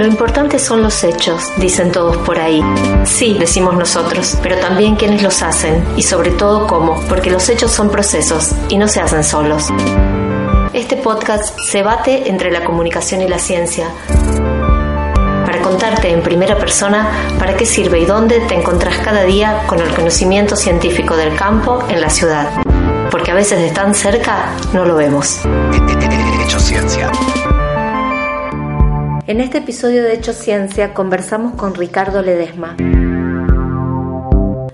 Lo importante son los hechos, dicen todos por ahí. Sí, decimos nosotros, pero también quienes los hacen y sobre todo cómo, porque los hechos son procesos y no se hacen solos. Este podcast se bate entre la comunicación y la ciencia para contarte en primera persona para qué sirve y dónde te encontrás cada día con el conocimiento científico del campo en la ciudad. Porque a veces de tan cerca no lo vemos. Hecho Ciencia. En este episodio de Hecho Ciencia conversamos con Ricardo Ledesma.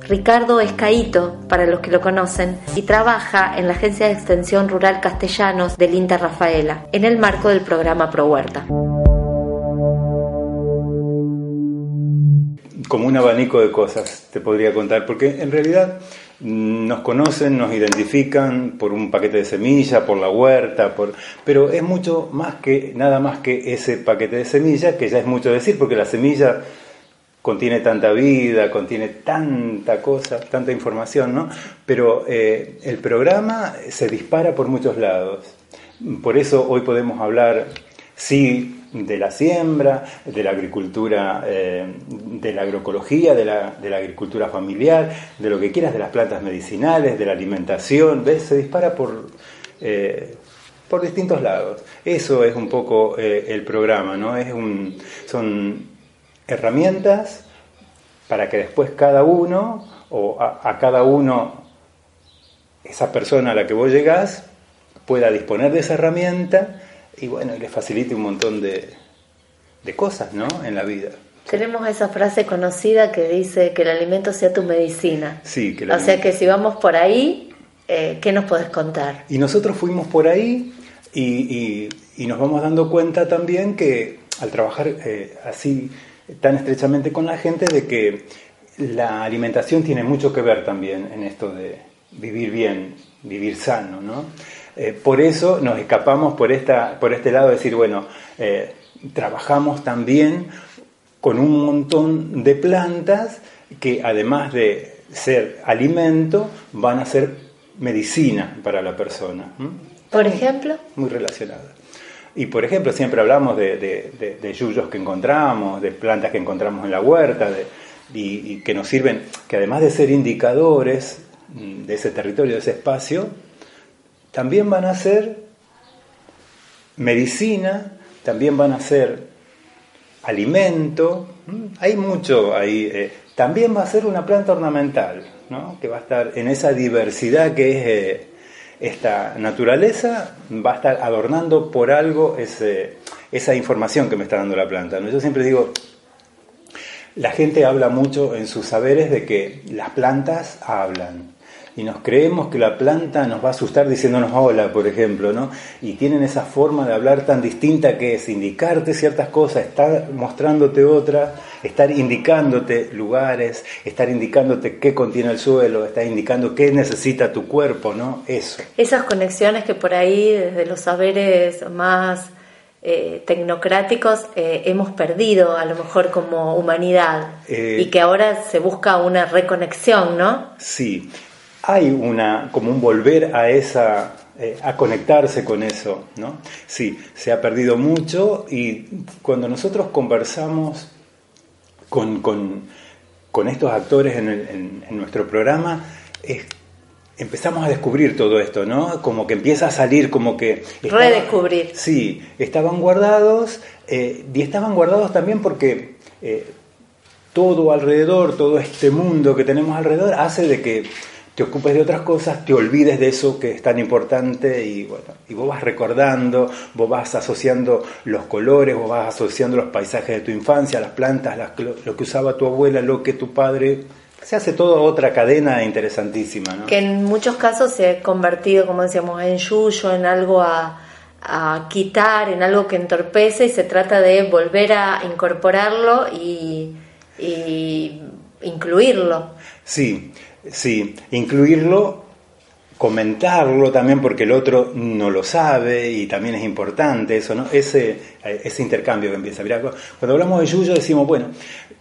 Ricardo es caíto, para los que lo conocen, y trabaja en la Agencia de Extensión Rural Castellanos del INTA Rafaela, en el marco del programa Pro Huerta. Como un abanico de cosas te podría contar, porque en realidad nos conocen, nos identifican por un paquete de semilla, por la huerta, por... pero es mucho más que nada más que ese paquete de semilla, que ya es mucho decir, porque la semilla contiene tanta vida, contiene tanta cosa, tanta información, ¿no? Pero eh, el programa se dispara por muchos lados. Por eso hoy podemos hablar, sí, de la siembra, de la agricultura, eh, de la agroecología, de la, de la, agricultura familiar, de lo que quieras, de las plantas medicinales, de la alimentación, ¿ves? Se dispara por, eh, por distintos lados. Eso es un poco eh, el programa, ¿no? Es un, son herramientas para que después cada uno, o a, a cada uno, esa persona a la que vos llegás, pueda disponer de esa herramienta y bueno, le facilite un montón de, de cosas, ¿no? En la vida. Tenemos esa frase conocida que dice que el alimento sea tu medicina. Sí, que O sea que si vamos por ahí, eh, ¿qué nos podés contar? Y nosotros fuimos por ahí y, y, y nos vamos dando cuenta también que al trabajar eh, así tan estrechamente con la gente, de que la alimentación tiene mucho que ver también en esto de vivir bien, vivir sano, ¿no? Eh, por eso nos escapamos por, esta, por este lado de decir, bueno, eh, trabajamos también con un montón de plantas que además de ser alimento, van a ser medicina para la persona. Por ejemplo. Muy relacionada. Y por ejemplo, siempre hablamos de, de, de, de, yuyos que encontramos, de plantas que encontramos en la huerta, y, y que nos sirven, que además de ser indicadores de ese territorio, de ese espacio, también van a ser medicina, también van a ser alimento, hay mucho ahí. Eh, también va a ser una planta ornamental, ¿no? que va a estar en esa diversidad que es eh, esta naturaleza, va a estar adornando por algo esa información que me está dando la planta. Yo siempre digo, la gente habla mucho en sus saberes de que las plantas hablan y nos creemos que la planta nos va a asustar diciéndonos hola, por ejemplo, ¿no? Y tienen esa forma de hablar tan distinta que es indicarte ciertas cosas, estar mostrándote otras, estar indicándote lugares, estar indicándote qué contiene el suelo, estar indicando qué necesita tu cuerpo, ¿no? Eso. Esas conexiones que por ahí desde los saberes más eh, tecnocráticos eh, hemos perdido a lo mejor como humanidad eh, y que ahora se busca una reconexión, ¿no? Sí, hay una, como un volver a esa, a conectarse con eso, ¿no? Sí, se ha perdido mucho y cuando nosotros conversamos con, con, con estos actores en, el, en, en nuestro programa, es, empezamos a descubrir todo esto, ¿no? Como que empieza a salir, como que... Estaba, Redescubrir. Sí, estaban guardados eh, y estaban guardados también porque... Eh, todo alrededor, todo este mundo que tenemos alrededor hace de que te ocupes de otras cosas, te olvides de eso que es tan importante y bueno, y vos vas recordando, vos vas asociando los colores, vos vas asociando los paisajes de tu infancia, las plantas, las, lo que usaba tu abuela, lo que tu padre, se hace toda otra cadena interesantísima. ¿no? Que en muchos casos se ha convertido, como decíamos, en yuyo, en algo a, a quitar, en algo que entorpece y se trata de volver a incorporarlo y, y incluirlo. Sí, Sí, incluirlo comentarlo también porque el otro no lo sabe y también es importante eso, ¿no? Ese, ese intercambio que empieza. Mirá, cuando hablamos de Yuyo decimos, bueno,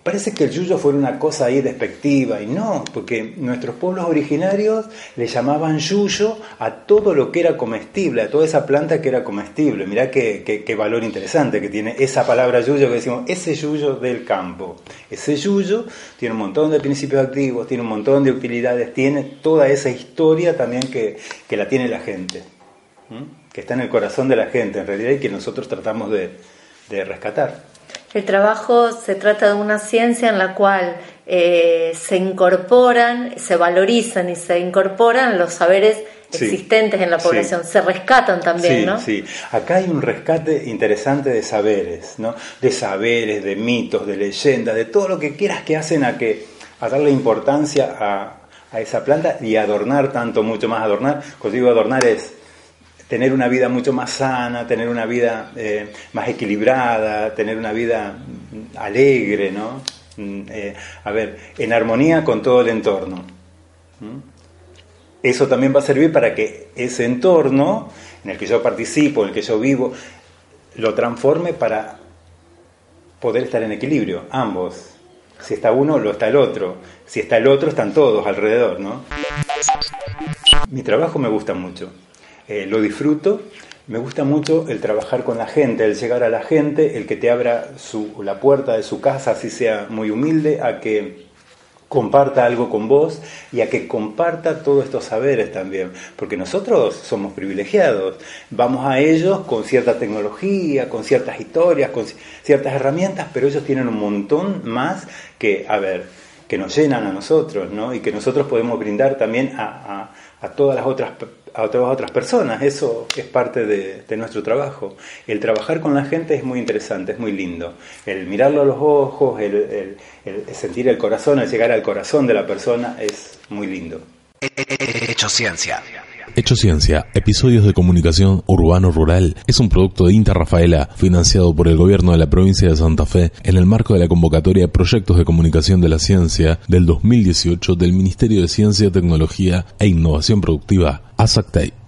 Parece que el yuyo fue una cosa ahí despectiva y no, porque nuestros pueblos originarios le llamaban yuyo a todo lo que era comestible, a toda esa planta que era comestible. Mirá qué, qué, valor interesante que tiene esa palabra yuyo que decimos, ese yuyo del campo. Ese yuyo tiene un montón de principios activos, tiene un montón de utilidades, tiene toda esa historia también que, que la tiene la gente, que está en el corazón de la gente en realidad y que nosotros tratamos de, de rescatar. El trabajo se trata de una ciencia en la cual eh, se incorporan, se valorizan y se incorporan los saberes existentes en la población, se rescatan también, ¿no? Sí, acá hay un rescate interesante de saberes, ¿no? De saberes, de mitos, de leyendas, de todo lo que quieras que hacen a que a darle importancia a, a esa planta y adornar tanto, mucho más adornar. Cuando digo adornar es tener una vida mucho más sana, tener una vida eh, más equilibrada, tener una vida alegre, ¿no? Mm, eh, a ver, en armonía con todo el entorno. Eso también va a servir para que ese entorno en el que yo participo, en el que yo vivo, lo transforme para poder estar en equilibrio, ambos. Si está uno, lo está el otro. Si está el otro, están todos alrededor, ¿no? Mi trabajo me gusta mucho. Eh, lo disfruto. Me gusta mucho el trabajar con la gente, el llegar a la gente, el que te abra la puerta de su casa, así sea muy humilde, a que comparta algo con vos y a que comparta todos estos saberes también, porque nosotros somos privilegiados, vamos a ellos con cierta tecnología, con ciertas historias, con ciertas herramientas, pero ellos tienen un montón más que, a ver, que nos llenan a nosotros, ¿no? Y que nosotros podemos brindar también a, a todas las otras a otras, otras personas. Eso es parte de, nuestro trabajo. El trabajar con la gente es muy interesante, es muy lindo. El mirarlo a los ojos, el, sentir el corazón, el llegar al corazón de la persona es muy lindo. Hecho ciencia. Hecho Ciencia, episodios de comunicación urbano-rural, es un producto de Inter Rafaela, financiado por el gobierno de la provincia de Santa Fe, en el marco de la convocatoria Proyectos de Comunicación de la Ciencia del 2018 del Ministerio de Ciencia, Tecnología e Innovación Productiva, ASACTEI.